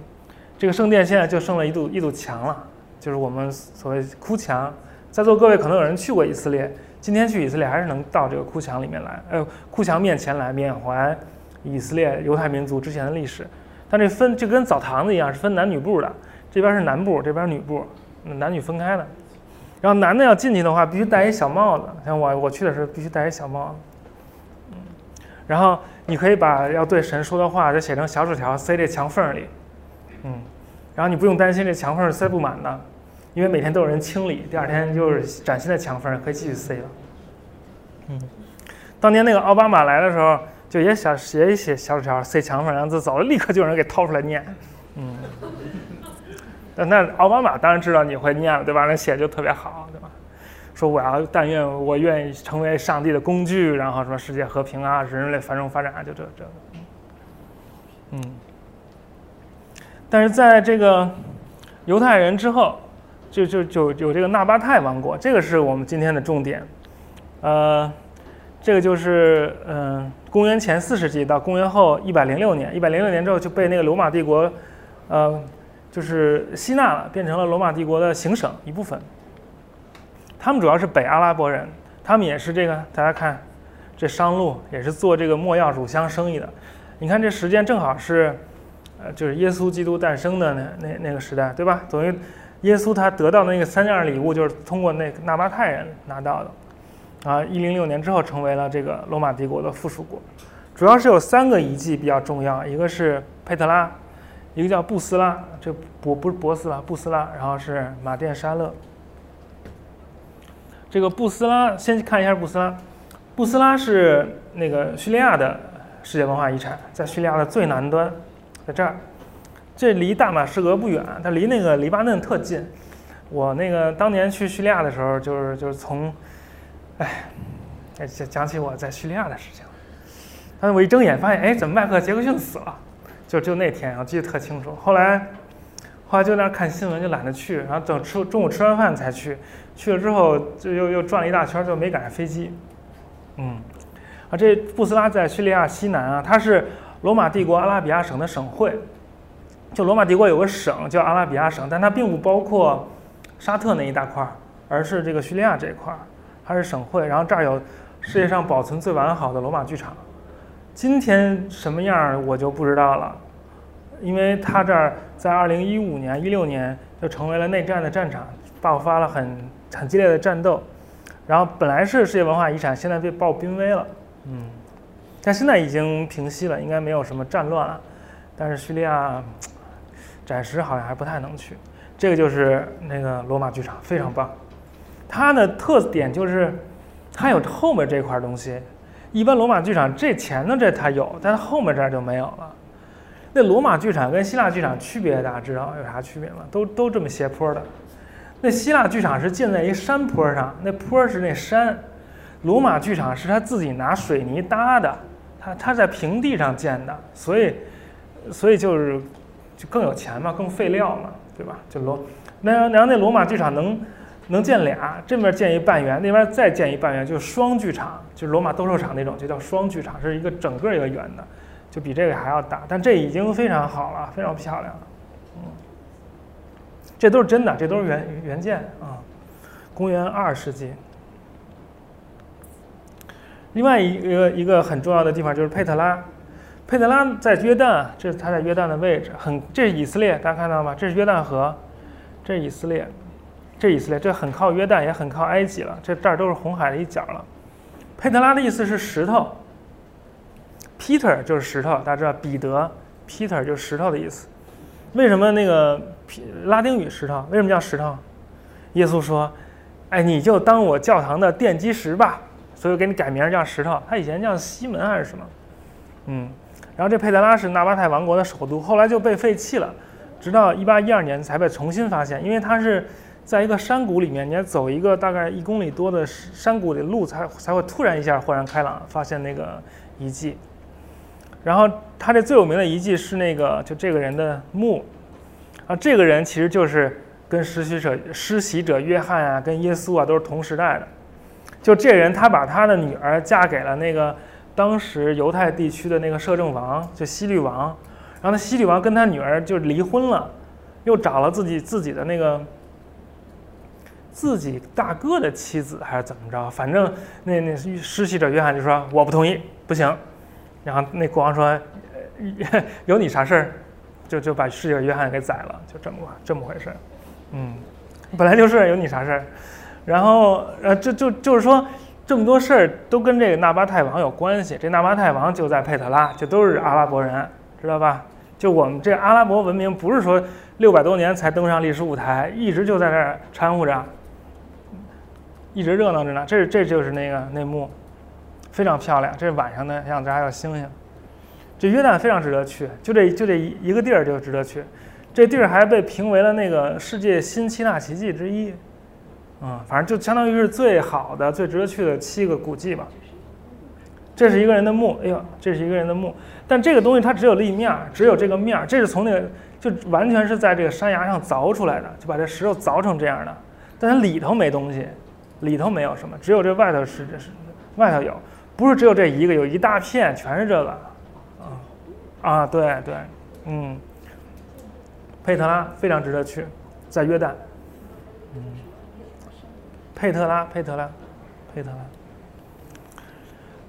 Speaker 1: 这个圣殿现在就剩了一堵一堵墙了。就是我们所谓哭墙，在座各位可能有人去过以色列，今天去以色列还是能到这个哭墙里面来，呃，哭墙面前来缅怀以色列犹太民族之前的历史。但这分就跟澡堂子一样，是分男女部的，这边是男部，这边女部，男女分开的。然后男的要进去的话，必须戴一小帽子，像我我去的时候必须戴一小帽子。嗯，然后你可以把要对神说的话就写成小纸条，塞这墙缝里。嗯，然后你不用担心这墙缝是塞不满的。因为每天都有人清理，第二天就是崭新的墙缝可以继续塞了。嗯，当年那个奥巴马来的时候，就也想写一写小纸条塞墙缝，然后就走了，立刻就有人给掏出来念。嗯，那那奥巴马当然知道你会念了，对吧？那写就特别好，对吧？说我要但愿我愿意成为上帝的工具，然后什么世界和平啊，人类繁荣发展啊，就这这个。嗯，但是在这个犹太人之后。就就就有这个纳巴泰王国，这个是我们今天的重点。呃，这个就是嗯，公元前四世纪到公元后一百零六年，一百零六年之后就被那个罗马帝国，呃，就是吸纳了，变成了罗马帝国的行省一部分。他们主要是北阿拉伯人，他们也是这个，大家看，这商路也是做这个没药乳香生意的。你看这时间正好是，呃，就是耶稣基督诞生的那那那个时代，对吧？等于。耶稣他得到的那个三件礼物，就是通过那个纳巴泰人拿到的，啊，一零六年之后成为了这个罗马帝国的附属国。主要是有三个遗迹比较重要，一个是佩特拉，一个叫布斯拉，这博不是博斯拉，布斯拉，然后是马甸沙勒。这个布斯拉，先看一下布斯拉。布斯拉是那个叙利亚的世界文化遗产，在叙利亚的最南端，在这儿。这离大马士革不远，它离那个黎巴嫩特近。我那个当年去叙利亚的时候，就是就是从，哎，讲讲起我在叙利亚的事情。但是我一睁眼发现，哎，怎么迈克·杰克逊死了？就就那天，我记得特清楚。后来，后来就在那看新闻，就懒得去。然后等吃中午吃完饭才去。去了之后，就又又转了一大圈，就没赶上飞机。嗯，啊，这布斯拉在叙利亚西南啊，它是罗马帝国阿拉比亚省的省会。就罗马帝国有个省叫阿拉比亚省，但它并不包括沙特那一大块儿，而是这个叙利亚这一块儿，它是省会。然后这儿有世界上保存最完好的罗马剧场，今天什么样我就不知道了，因为它这儿在2015年、16年就成为了内战的战场，爆发了很很激烈的战斗。然后本来是世界文化遗产，现在被报濒危了，嗯，但现在已经平息了，应该没有什么战乱了。但是叙利亚。暂时好像还不太能去，这个就是那个罗马剧场，非常棒。它的特点就是它有后面这块东西，一般罗马剧场这前头这它有，但是后面这儿就没有了。那罗马剧场跟希腊剧场区别大家知道有啥区别吗？都都这么斜坡的。那希腊剧场是建在一山坡上，那坡是那山；罗马剧场是他自己拿水泥搭的，他他在平地上建的，所以所以就是。就更有钱嘛，更费料嘛，对吧？就罗，那然后那罗马剧场能能建俩，这边建一半圆，那边再建一半圆，就是双剧场，就是罗马斗兽场那种，就叫双剧场，是一个整个一个圆的，就比这个还要大，但这已经非常好了，非常漂亮了，嗯，这都是真的，这都是原原件啊，公元二世纪。另外一个一个很重要的地方就是佩特拉。佩特拉在约旦，这是它在约旦的位置，很，这是以色列，大家看到吗？这是约旦河，这是以色列，这以色列，这很靠约旦，也很靠埃及了，这这儿都是红海的一角了。佩特拉的意思是石头，Peter 就是石头，大家知道彼得，Peter 就是石头的意思。为什么那个拉丁语石头？为什么叫石头？耶稣说：“哎，你就当我教堂的奠基石吧。”所以给你改名叫石头。他以前叫西门还是什么？嗯。然后这佩特拉是纳巴泰王国的首都，后来就被废弃了，直到一八一二年才被重新发现，因为它是在一个山谷里面，你要走一个大概一公里多的山谷里路，才才会突然一下豁然开朗，发现那个遗迹。然后他这最有名的遗迹是那个就这个人的墓，啊，这个人其实就是跟施洗者施洗者约翰啊，跟耶稣啊都是同时代的。就这人，他把他的女儿嫁给了那个当时犹太地区的那个摄政王，就希律王。然后那希律王跟他女儿就离婚了，又找了自己自己的那个自己大哥的妻子，还是怎么着？反正那那施洗者约翰就说我不同意，不行。然后那国王说有你啥事儿？就就把施洗者约翰给宰了，就这么这么回事。嗯，本来就是有你啥事儿。然后呃，就就就是说这么多事儿都跟这个纳巴泰王有关系。这纳巴泰王就在佩特拉，就都是阿拉伯人，知道吧？就我们这阿拉伯文明，不是说六百多年才登上历史舞台，一直就在这儿掺和着，一直热闹着呢。这这就是那个内幕，非常漂亮。这是晚上的样子，还有星星。这约旦非常值得去，就这就这一一个地儿就值得去。这地儿还被评为了那个世界新七大奇迹之一，嗯，反正就相当于是最好的、最值得去的七个古迹吧。这是一个人的墓，哎呦，这是一个人的墓。但这个东西它只有立面，只有这个面儿，这是从那个就完全是在这个山崖上凿出来的，就把这石头凿成这样的。但它里头没东西，里头没有什么，只有这外头是这是外头有，不是只有这一个，有一大片全是这个，啊啊，对对，嗯，佩特拉非常值得去，在约旦，嗯，佩特拉，佩特拉，佩特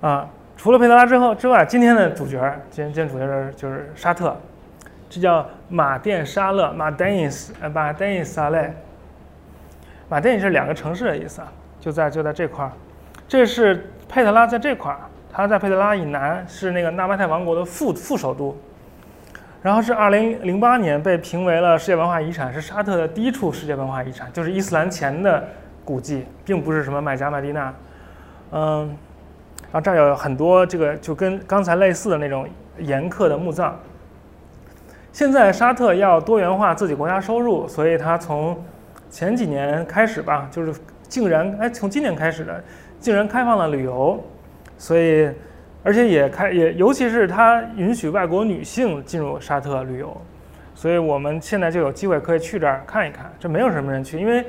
Speaker 1: 拉，啊。除了佩特拉之后之外，今天的主角，今天今天主角是就是沙特，这叫马甸沙勒，马甸伊斯，呃，马甸伊萨勒。马甸是两个城市的意思啊，就在就在这块儿。这是佩特拉在这块儿，它在佩特拉以南，是那个纳巴泰王国的副副首都。然后是二零零八年被评为了世界文化遗产，是沙特的第一处世界文化遗产，就是伊斯兰前的古迹，并不是什么麦加麦地那，嗯。然后这儿有很多这个就跟刚才类似的那种严苛的墓葬。现在沙特要多元化自己国家收入，所以他从前几年开始吧，就是竟然哎从今年开始的，竟然开放了旅游，所以而且也开也尤其是他允许外国女性进入沙特旅游，所以我们现在就有机会可以去这儿看一看。这没有什么人去，因为。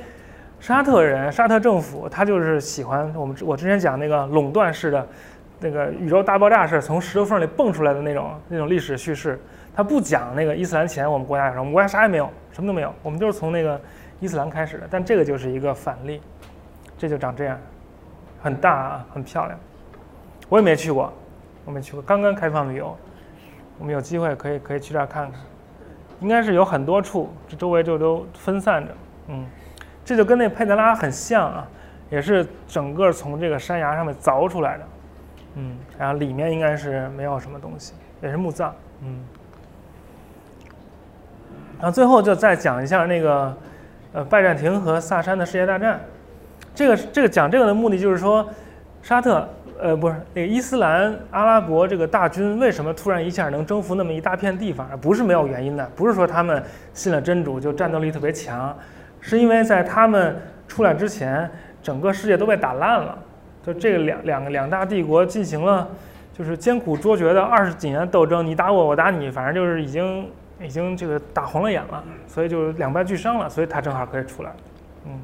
Speaker 1: 沙特人，沙特政府，他就是喜欢我们。我之前讲那个垄断式的，那个宇宙大爆炸式从石头缝里蹦出来的那种那种历史叙事，他不讲那个伊斯兰前我们国家有什么，我们国家啥也没有，什么都没有，我们就是从那个伊斯兰开始的。但这个就是一个反例，这就长这样，很大啊，很漂亮。我也没去过，我没去过，刚刚开放旅游，我们有机会可以可以去这儿看看，应该是有很多处，这周围就都分散着，嗯。这就跟那佩德拉很像啊，也是整个从这个山崖上面凿出来的，嗯，然后里面应该是没有什么东西，也是墓葬，嗯。然后最后就再讲一下那个，呃，拜占庭和萨珊的世界大战。这个这个讲这个的目的就是说，沙特，呃，不是那个伊斯兰阿拉伯这个大军为什么突然一下能征服那么一大片地方？不是没有原因的，不是说他们信了真主就战斗力特别强。是因为在他们出来之前，整个世界都被打烂了，就这两两个两大帝国进行了就是艰苦卓绝的二十几年斗争，你打我，我打你，反正就是已经已经这个打红了眼了，所以就两败俱伤了，所以他正好可以出来。嗯，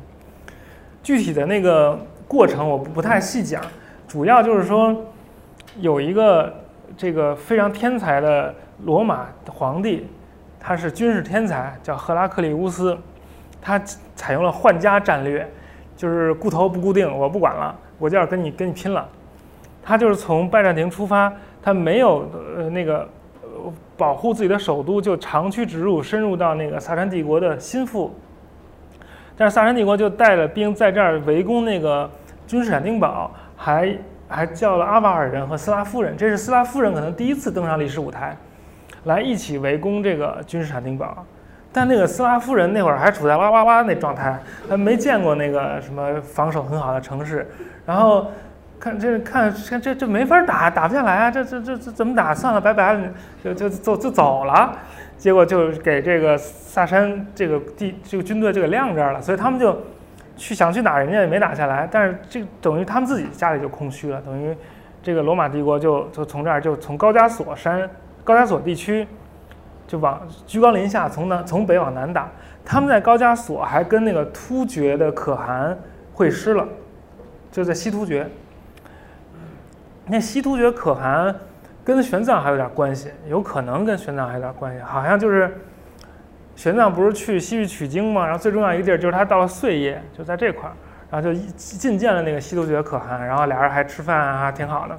Speaker 1: 具体的那个过程我不太细讲，主要就是说有一个这个非常天才的罗马皇帝，他是军事天才，叫赫拉克利乌斯。他采用了换家战略，就是固头不固定，我不管了，我就要跟你跟你拼了。他就是从拜占庭出发，他没有呃那个保护自己的首都，就长驱直入，深入到那个萨珊帝国的心腹。但是萨珊帝国就带了兵在这儿围攻那个君士坦丁堡，还还叫了阿瓦尔人和斯拉夫人，这是斯拉夫人可能第一次登上历史舞台，来一起围攻这个君士坦丁堡。但那个斯拉夫人那会儿还处在哇哇哇那状态，他没见过那个什么防守很好的城市。然后，看这看看这这没法打，打不下来啊！这这这这怎么打？算了，拜拜了，就就走就走了。结果就给这个萨珊这个地这个军队就给晾这儿了，所以他们就去想去打人家也没打下来。但是这等于他们自己家里就空虚了，等于这个罗马帝国就就从这儿就从高加索山高加索地区就往居高临下从南从北往南打。他们在高加索还跟那个突厥的可汗会师了，就在西突厥。那西突厥可汗跟玄奘还有点关系，有可能跟玄奘还有点关系。好像就是玄奘不是去西域取经吗？然后最重要一个地儿就是他到了碎叶，就在这块儿，然后就觐见了那个西突厥可汗，然后俩人还吃饭啊，挺好的。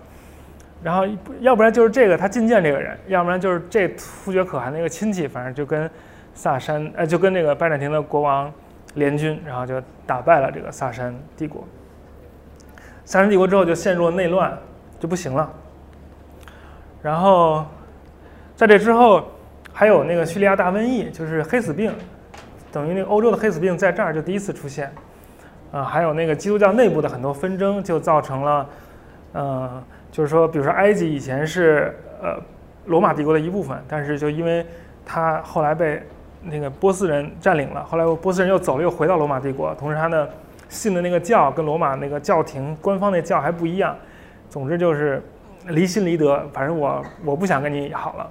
Speaker 1: 然后要不然就是这个他觐见这个人，要不然就是这突厥可汗那个亲戚，反正就跟萨珊，呃，就跟那个拜占庭的国王联军，然后就打败了这个萨珊帝国。萨珊帝国之后就陷入了内乱。就不行了。然后，在这之后，还有那个叙利亚大瘟疫，就是黑死病，等于那个欧洲的黑死病在这儿就第一次出现。啊，还有那个基督教内部的很多纷争，就造成了，呃，就是说，比如说埃及以前是呃罗马帝国的一部分，但是就因为它后来被那个波斯人占领了，后来波斯人又走了，又回到罗马帝国，同时他的信的那个教跟罗马那个教廷官方那教还不一样。总之就是离心离德，反正我我不想跟你好了，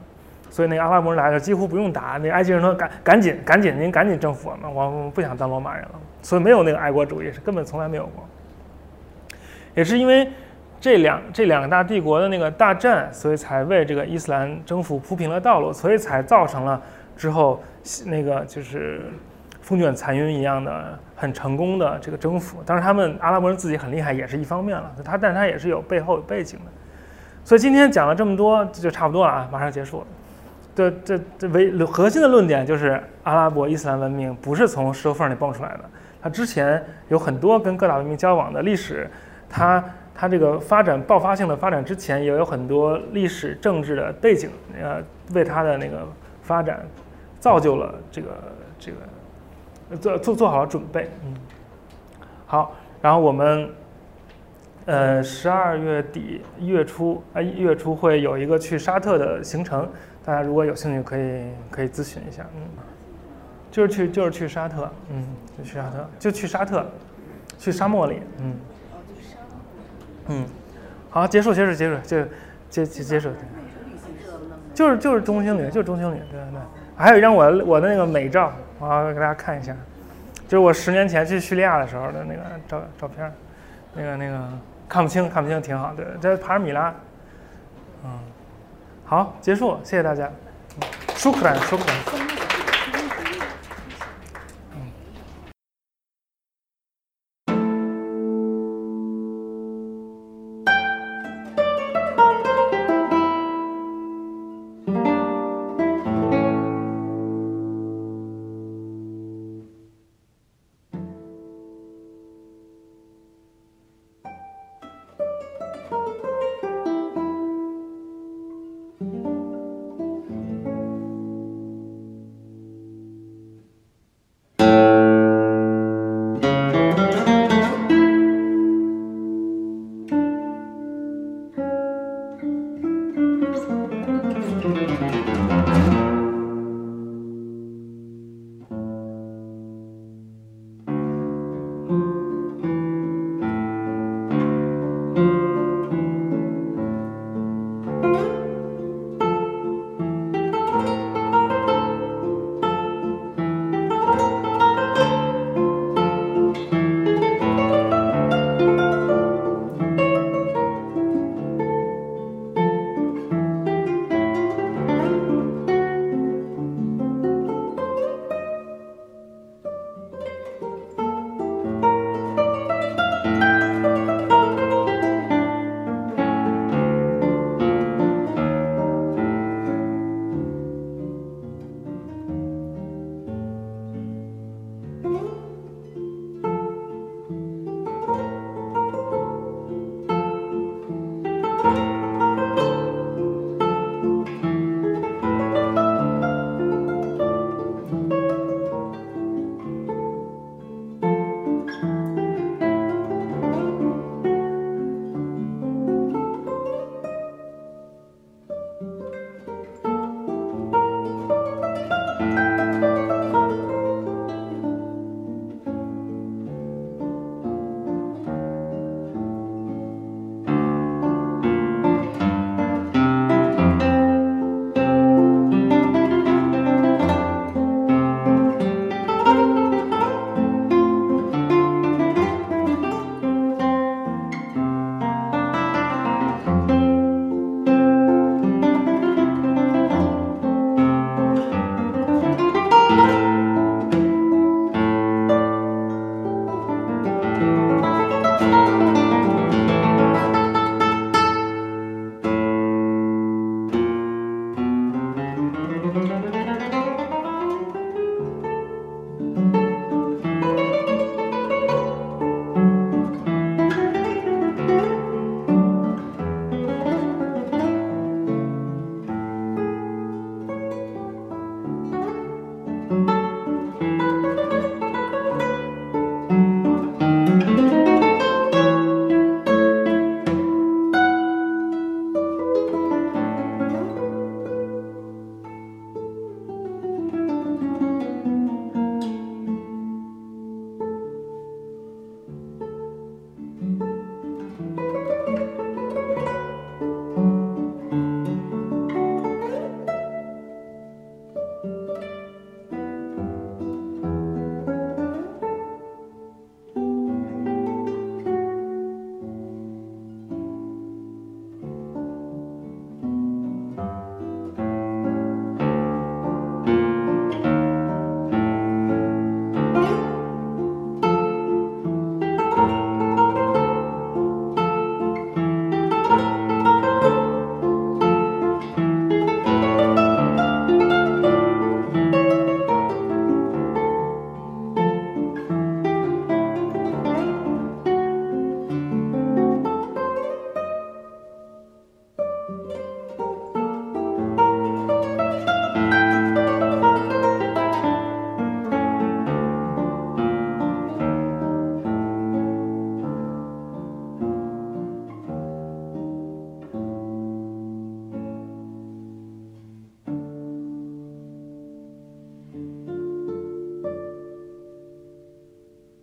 Speaker 1: 所以那个阿拉伯人来了几乎不用打，那埃及人说赶赶紧赶紧您赶紧征服我们，我不想当罗马人了，所以没有那个爱国主义是根本从来没有过。也是因为这两这两个大帝国的那个大战，所以才为这个伊斯兰征服铺平了道路，所以才造成了之后那个就是风卷残云一样的。很成功的这个征服，当然他们阿拉伯人自己很厉害也是一方面了，他但他也是有背后有背景的，所以今天讲了这么多就差不多了啊，马上结束了。这这这为核心的论点就是阿拉伯伊斯兰文明不是从石头缝里蹦出来的，它之前有很多跟各大文明交往的历史，它它这个发展爆发性的发展之前也有很多历史政治的背景，呃，为它的那个发展造就了这个这个。做做做好了准备，嗯，好，然后我们，呃，十二月底一月初啊，一月初会有一个去沙特的行程，大家如果有兴趣可以可以咨询一下，嗯，就是去就是去沙特，嗯，就去沙特，就去沙特，去沙漠里，嗯，嗯，好，结束结束结束就结结结束，就是就是中青旅，就是中青旅，对对。对，还有一张我我的那个美照。我要给大家看一下，就是我十年前去叙利亚的时候的那个照照片，那个那个看不清看不清挺好，对，在帕尔米拉，嗯，好，结束，谢谢大家，舒克兰，舒克兰。